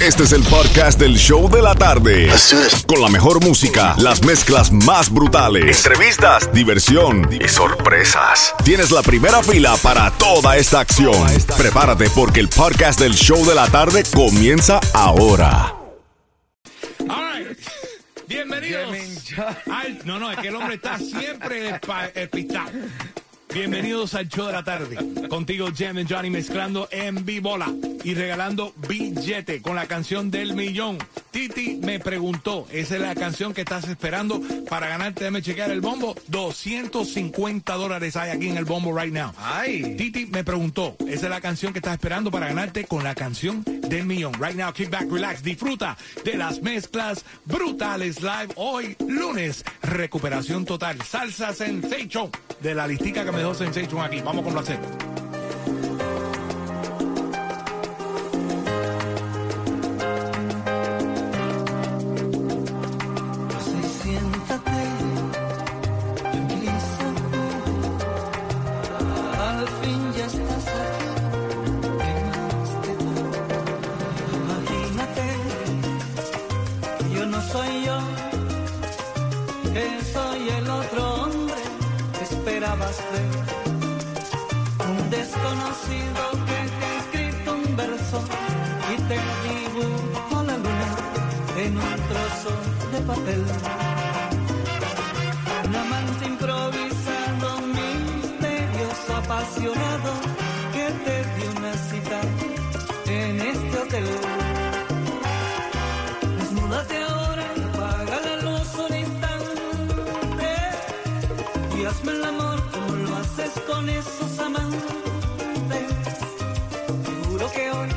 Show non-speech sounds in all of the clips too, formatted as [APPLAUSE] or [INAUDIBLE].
Este es el podcast del show de la tarde. Con la mejor música, las mezclas más brutales, entrevistas, diversión y sorpresas. Tienes la primera fila para toda esta acción. Prepárate porque el podcast del show de la tarde comienza ahora. Bienvenidos. al- no, no, es que el hombre está siempre espa- despistado. Bienvenidos al show de la tarde. Contigo, Jam and Johnny, mezclando en vivola y regalando billete con la canción del millón. Titi me preguntó, esa es la canción que estás esperando para ganarte, déjame chequear el bombo. 250 dólares hay aquí en el bombo right now. Ay. Titi me preguntó, esa es la canción que estás esperando para ganarte con la canción del millón. Right now, kick back, relax, disfruta de las mezclas brutales live hoy, lunes, recuperación total, salsa sensation de la listica que me dejó sensation aquí. Vamos con placer. Papel. Un amante improvisado, misterioso, apasionado, que te dio una cita en este hotel. Desnúdate ahora, apaga la luz un instante y hazme el amor como lo haces con esos amantes. Seguro que hoy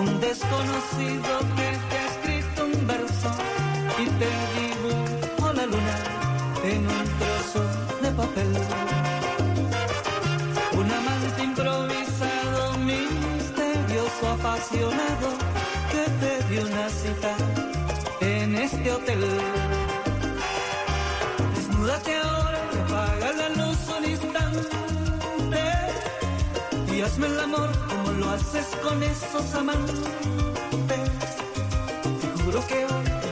Un desconocido que te ha escrito un verso y te dibujo la luna en un trozo de papel. Un amante improvisado, misterioso, apasionado, que te dio una cita en este hotel. Desnúdate ahora, y el amor como lo haces con esos amantes. Te juro que hoy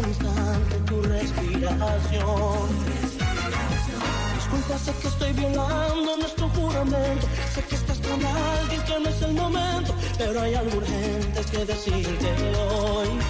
instante, tu respiración. Disculpa, sé que estoy violando nuestro juramento, sé que estás con alguien que no es el momento, pero hay algo urgente que decirte hoy.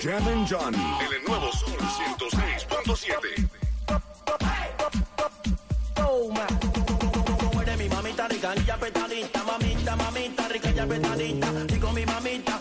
Jam and Johnny. En el nuevo Sol 106.7. Como eres mi mamita rica y apretadita, mamita, mamita, rica y apretadita. Digo mi mamita,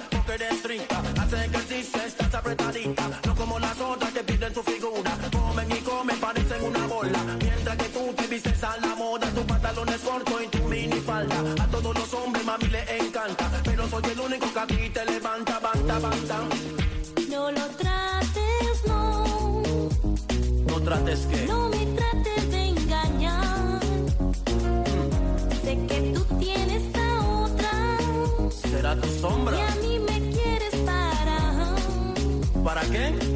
sombra. y a mí me quieres para. ¿Para qué?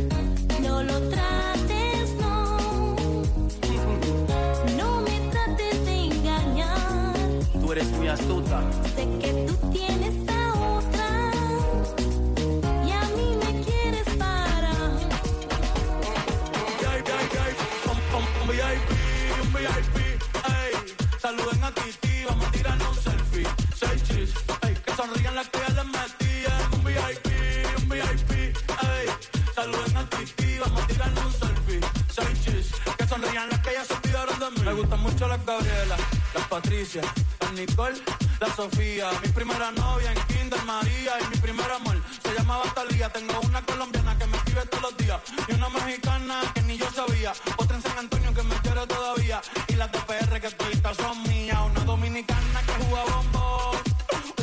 Sonrían las que ya se olvidaron de mí. Me gustan mucho las Gabriela, las Patricia, las Nicole, la Sofía. Mi primera novia en Kinder María y mi primer amor se llamaba Talía. Tengo una colombiana que me escribe todos los días y una mexicana que ni yo sabía. Otra en San Antonio que me quiere todavía y las de PR que todavía son mías. Una dominicana que juega bombón,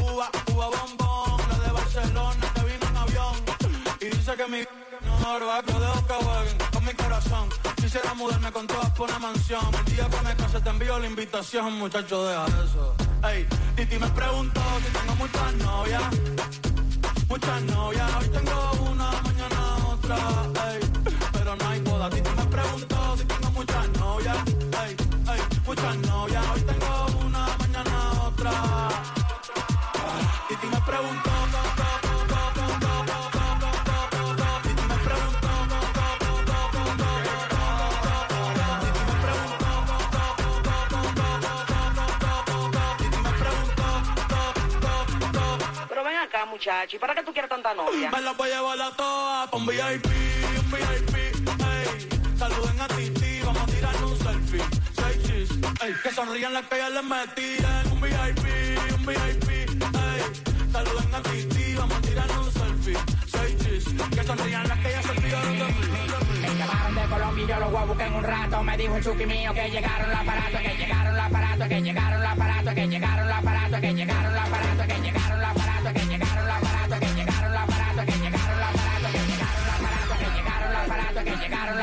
uva, uva bombón. La de Barcelona que vino en avión y dice que mi no va Quisiera mudarme con todas por una mansión. El día que me case te envío la invitación, muchacho, deja eso. Ey, Titi me preguntó si tengo muchas novias. Muchas novias, hoy tengo una, mañana otra, ey. Muchacho, ¿y para qué tú quieres tanta novia? Me la voy a llevar a todas un VIP, un VIP, ey. Saluden a Titi, vamos a tirarnos un selfie. Seis chis, ey. Que sonrían las que ya les metían. Un VIP, un VIP, ey. Saluden a Titi, vamos a tirarnos un selfie. Seis chis, que sonrían las que ya se olvidaron de mí. Me llamaron de Colombia y yo los voy a buscar en un rato. Me dijo el chuki mío que llegaron los aparatos, que llegaron los aparatos, que llegaron los aparatos, que llegaron los aparatos, que llegaron los aparatos, que llegaron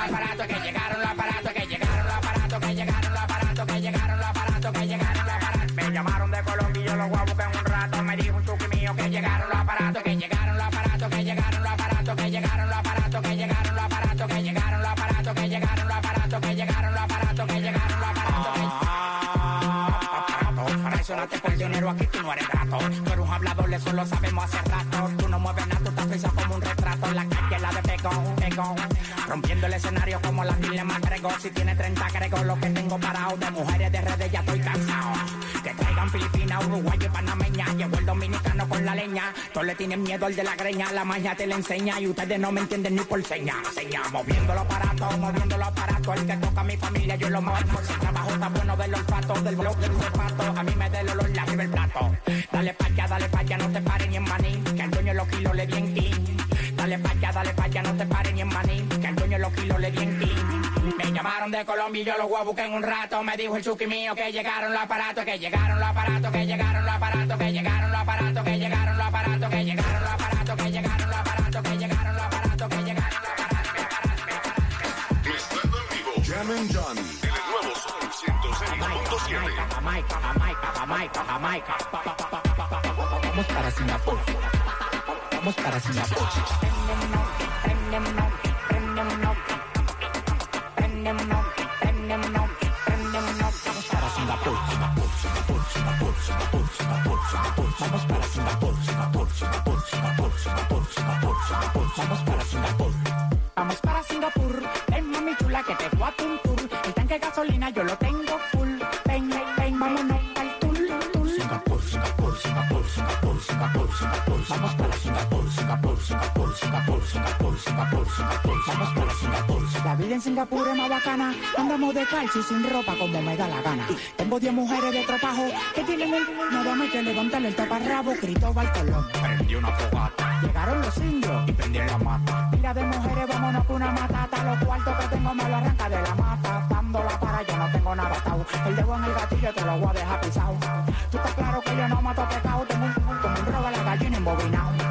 aparatos, que llegaron los aparatos, que llegaron los aparatos, que llegaron los aparatos, que llegaron los aparatos, que llegaron los aparatos. Me llamaron de Colombia yo los voy a buscar en un rato. Me dijo un chuki mío que llegaron los aparatos, que llegaron los aparatos, que llegaron los aparatos, que llegaron los aparatos, que llegaron los aparatos, que llegaron los aparatos, que llegaron los aparatos, que llegaron los aparatos, que llegaron los aparatos. Traicionaste por dinero, aquí tú no eres grato. Tú un hablador, eso lo sabemos hace rato. Rompiendo el escenario como la fila más grego. Si tiene 30 agrego lo que tengo parado. De mujeres de redes ya estoy cansado. Que traigan Filipinas, Uruguay y Panameña. Llegó el dominicano con la leña. Todos le tienen miedo al de la greña. La magia te la enseña y ustedes no me entienden ni por seña. Seña, moviendo los aparatos, moviendo los aparatos. El que toca a mi familia, yo lo mato. Si el trabajo está bueno del olfato, del blog del zapato. A mí me da el olor, la el plato. Dale pa' allá, dale pa' allá, no te paren ni en maní. Que el dueño los kilos le di en ti. Dale pa' allá, dale pa' allá, no te paren ni en maní. Que el dueño los kilos le di en ti. Me llamaron de Colombia y yo los voy a buscar en un rato. Me dijo el chuki mío que llegaron los aparatos, que llegaron los aparatos, que llegaron los aparatos, que llegaron los aparatos, que llegaron los aparatos, que llegaron los aparatos, que llegaron los aparatos, que llegaron los aparatos, que llegaron los aparatos. Mezclando en vivo. Jam and Johnny. En el nuevo Sol Jamaica, Jamaica, Jamaica, Jamaica. Pa, Vamos para Singapur. Vamos para Singapur. Vamos para Singapur. Vamos para Singapur. Vamos para Singapur. Vamos para Singapur. Ven mami chula que te Singapur, Singapur, Singapur, Singapur, Singapur, Singapur. Vamos para Singapur. La vida en Singapur es más bacana. Andamos de calcio y sin ropa como me da la gana. Tengo 10 mujeres de tropajo que tienen el nada más que levantarle el taparrabo. Cristóbal Colón. Prendió una fogata. Llegaron los indios y prendieron la mata. Mira de mujeres, vámonos con una matata. Los cuartos que tengo me lo arranca de la mata. Dándola para yo no tengo nada atado. El dedo en el gatillo te lo voy a dejar pisado. Tú estás claro que yo no mato pecado. Tengo un, como un robo a la gallina embobinado.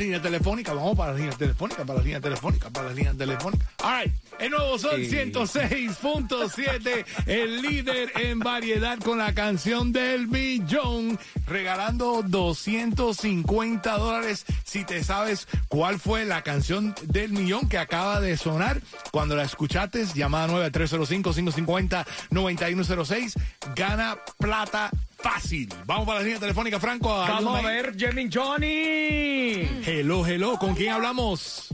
Líneas telefónicas, vamos para las líneas telefónicas, para las líneas telefónicas, para las líneas telefónicas. All right. El nuevo Sol 106.7, el líder en variedad con la canción del millón, regalando 250 dólares si te sabes cuál fue la canción del millón que acaba de sonar. Cuando la escuchaste, llamada 9305-550-9106, gana plata fácil. Vamos para la línea telefónica, Franco. Vamos a ver, Jimmy Johnny. Hello, hello, ¿con quién hablamos?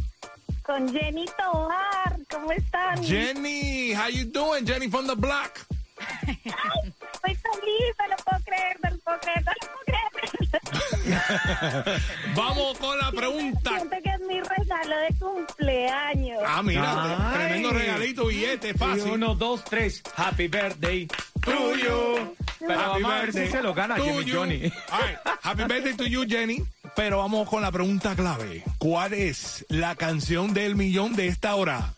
Con Jenny Tobar, ¿cómo están? Jenny, how you doing? Jenny from the block. [LAUGHS] Estoy feliz, no lo puedo creer, no lo puedo creer, no lo puedo creer. [LAUGHS] Vamos con la pregunta. Siento que es mi regalo de cumpleaños. Ah, mira, Ay. tremendo regalito, billete, fácil. Y uno, dos, tres. Happy birthday to you. Pero Happy vamos a ver si birthday se lo gana to Jimmy you. Johnny. Right, Happy birthday to you, Jenny. Pero vamos con la pregunta clave. ¿Cuál es la canción del millón de esta hora?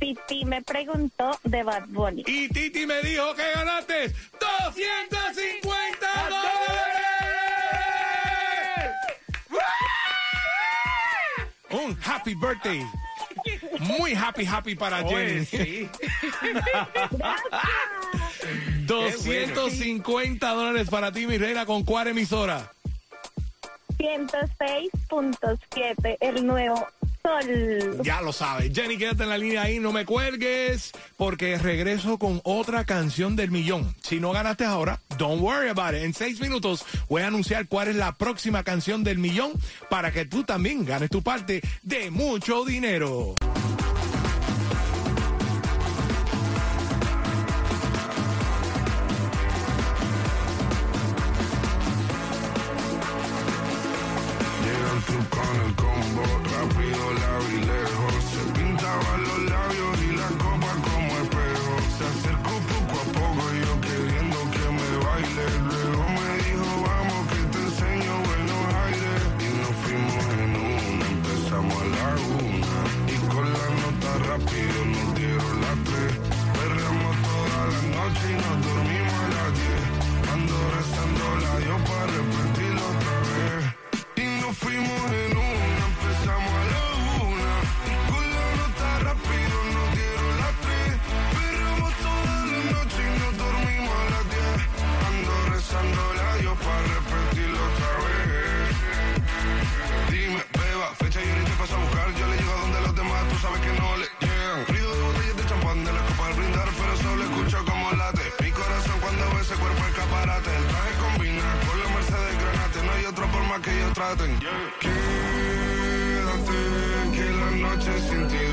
Titi me preguntó de Bad Bunny. Y Titi me dijo que ganaste 250 dólares. Un happy birthday. Muy happy, happy para Oye, Jenny. sí. [LAUGHS] 250 dólares para ti, mi reina, ¿con cuál emisora? 106.7, el nuevo sol. Ya lo sabes. Jenny, quédate en la línea ahí, no me cuelgues, porque regreso con otra canción del millón. Si no ganaste ahora, don't worry about it. En seis minutos voy a anunciar cuál es la próxima canción del millón para que tú también ganes tu parte de mucho dinero. La noche sin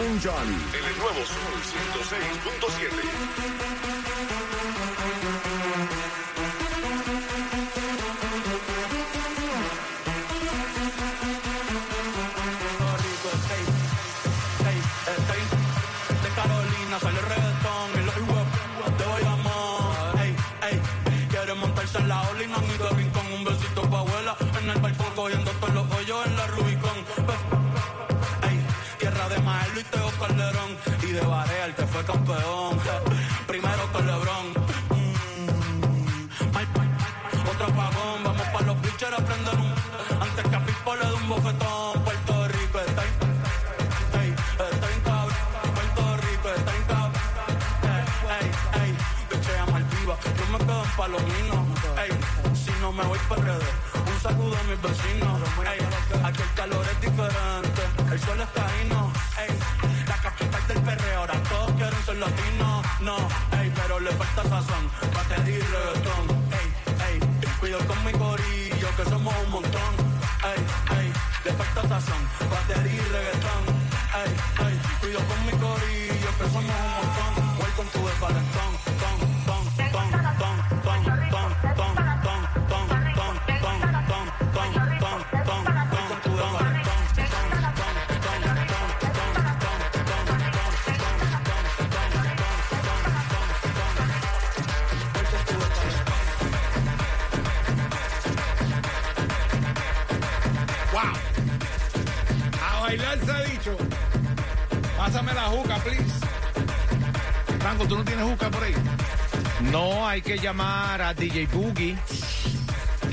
Volumen Johnny. El nuevo Sur 106.7. de Barea, el que fue campeón. Primero con Lebron. Mm. Otro apagón, vamos para los pitchers a prender un. Antes que a Pipo le un bofetón. Puerto Rico está ahí. Yo me quedo en palomino, ey, si no me voy para redes, un saludo a mis vecinos, ey, aquí el calor es diferente, el sol está ahí, no, ey no, ey, pero le falta sazón, batería y reggaetón, ey, ey, cuido con mi corillo que somos un montón, ey, ey, le falta sazón, batería y reggaetón, ey, ey, cuido con mi corillo que somos un montón, voy con tu desbalentón. bailar se ha dicho. Pásame la juca, please. Franco, ¿tú no tienes juca por ahí? No, hay que llamar a DJ Boogie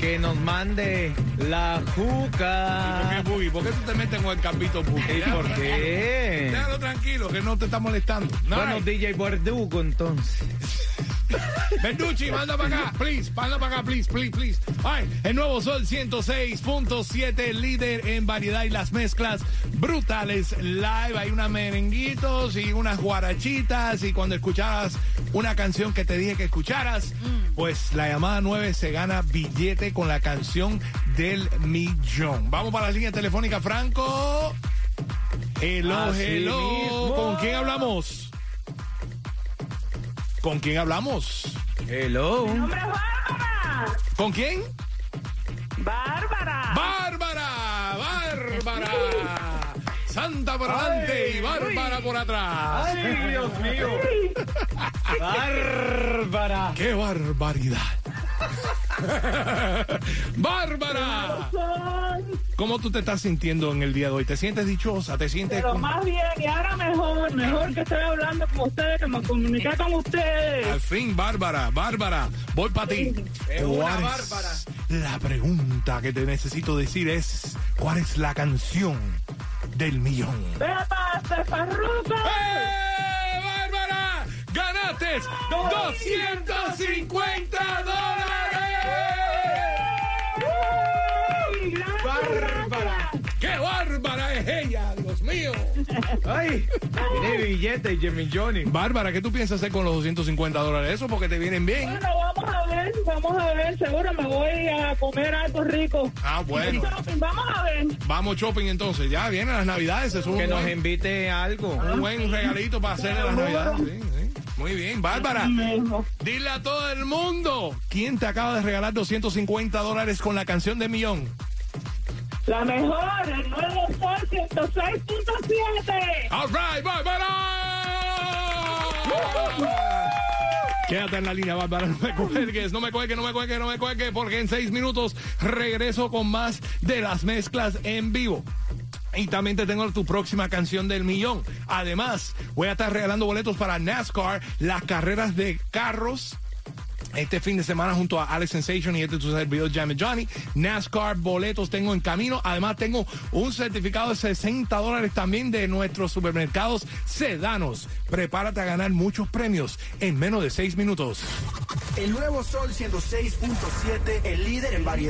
que nos mande la juca. ¿Y por qué Boogie? ¿Por qué tú te metes con el campito Boogie? ¿Y por qué? Déjalo tranquilo, que no te está molestando. Bueno, DJ Verdugo, entonces. Verducci, manda para acá, please, manda para acá, please, please, please. Ay, el nuevo Sol 106.7, líder en variedad y las mezclas brutales live. Hay unas merenguitos y unas guarachitas y cuando escuchabas una canción que te dije que escucharas, pues la llamada 9 se gana billete con la canción del millón. Vamos para la línea telefónica, Franco. Hello, Así hello. mismo. ¿Con quién hablamos? ¿Con quién hablamos? Hello. ¡Hombre, Bárbara! ¿Con quién? ¡Bárbara! ¡Bárbara! ¡Bárbara! [LAUGHS] Santa por adelante y Bárbara por atrás. Ay, Dios mío. [LAUGHS] Bárbara. ¡Qué barbaridad! [LAUGHS] ¡Bárbara! ¿Cómo tú te estás sintiendo en el día de hoy? ¿Te sientes dichosa? ¿Te sientes Pero más bien, y ahora mejor, mejor que estoy hablando con ustedes, que me comuniqué con ustedes. Al fin, Bárbara, Bárbara, voy para ti. Es una ¿Cuál es Bárbara. La pregunta que te necesito decir es, ¿cuál es la canción del millón? ¡Beba, Farruko! ¡Eh! ¡Ganaste 250 dólares! Bárbara. ¡Qué bárbara es ella, Dios mío! Ay, tiene billete, Jimmy Johnny. Bárbara, ¿qué tú piensas hacer con los 250 dólares? Eso porque te vienen bien. Bueno, vamos a ver, vamos a ver, seguro me voy a comer algo rico. Ah, bueno. Vamos a ver. Vamos shopping entonces. Ya vienen las navidades. Eso es un Que nos invite a algo. un buen regalito para hacerle las navidades. Sí, sí. Muy bien, Bárbara. Dile a todo el mundo quién te acaba de regalar 250 dólares con la canción de millón. La mejor, el nuevo Sol 106.7. All right, Bárbara. Quédate en la línea, Bárbara. No me cuelgues, no me cuelgues, no me cuelgues, no me cuelgues, porque en seis minutos regreso con más de las mezclas en vivo. Y también te tengo tu próxima canción del millón. Además, voy a estar regalando boletos para NASCAR, las carreras de carros. Este fin de semana junto a Alex Sensation y este tu servidor Jam Johnny. NASCAR boletos tengo en camino. Además tengo un certificado de 60 dólares también de nuestros supermercados sedanos. Prepárate a ganar muchos premios en menos de seis minutos. El nuevo Sol 106.7, el líder en variedad.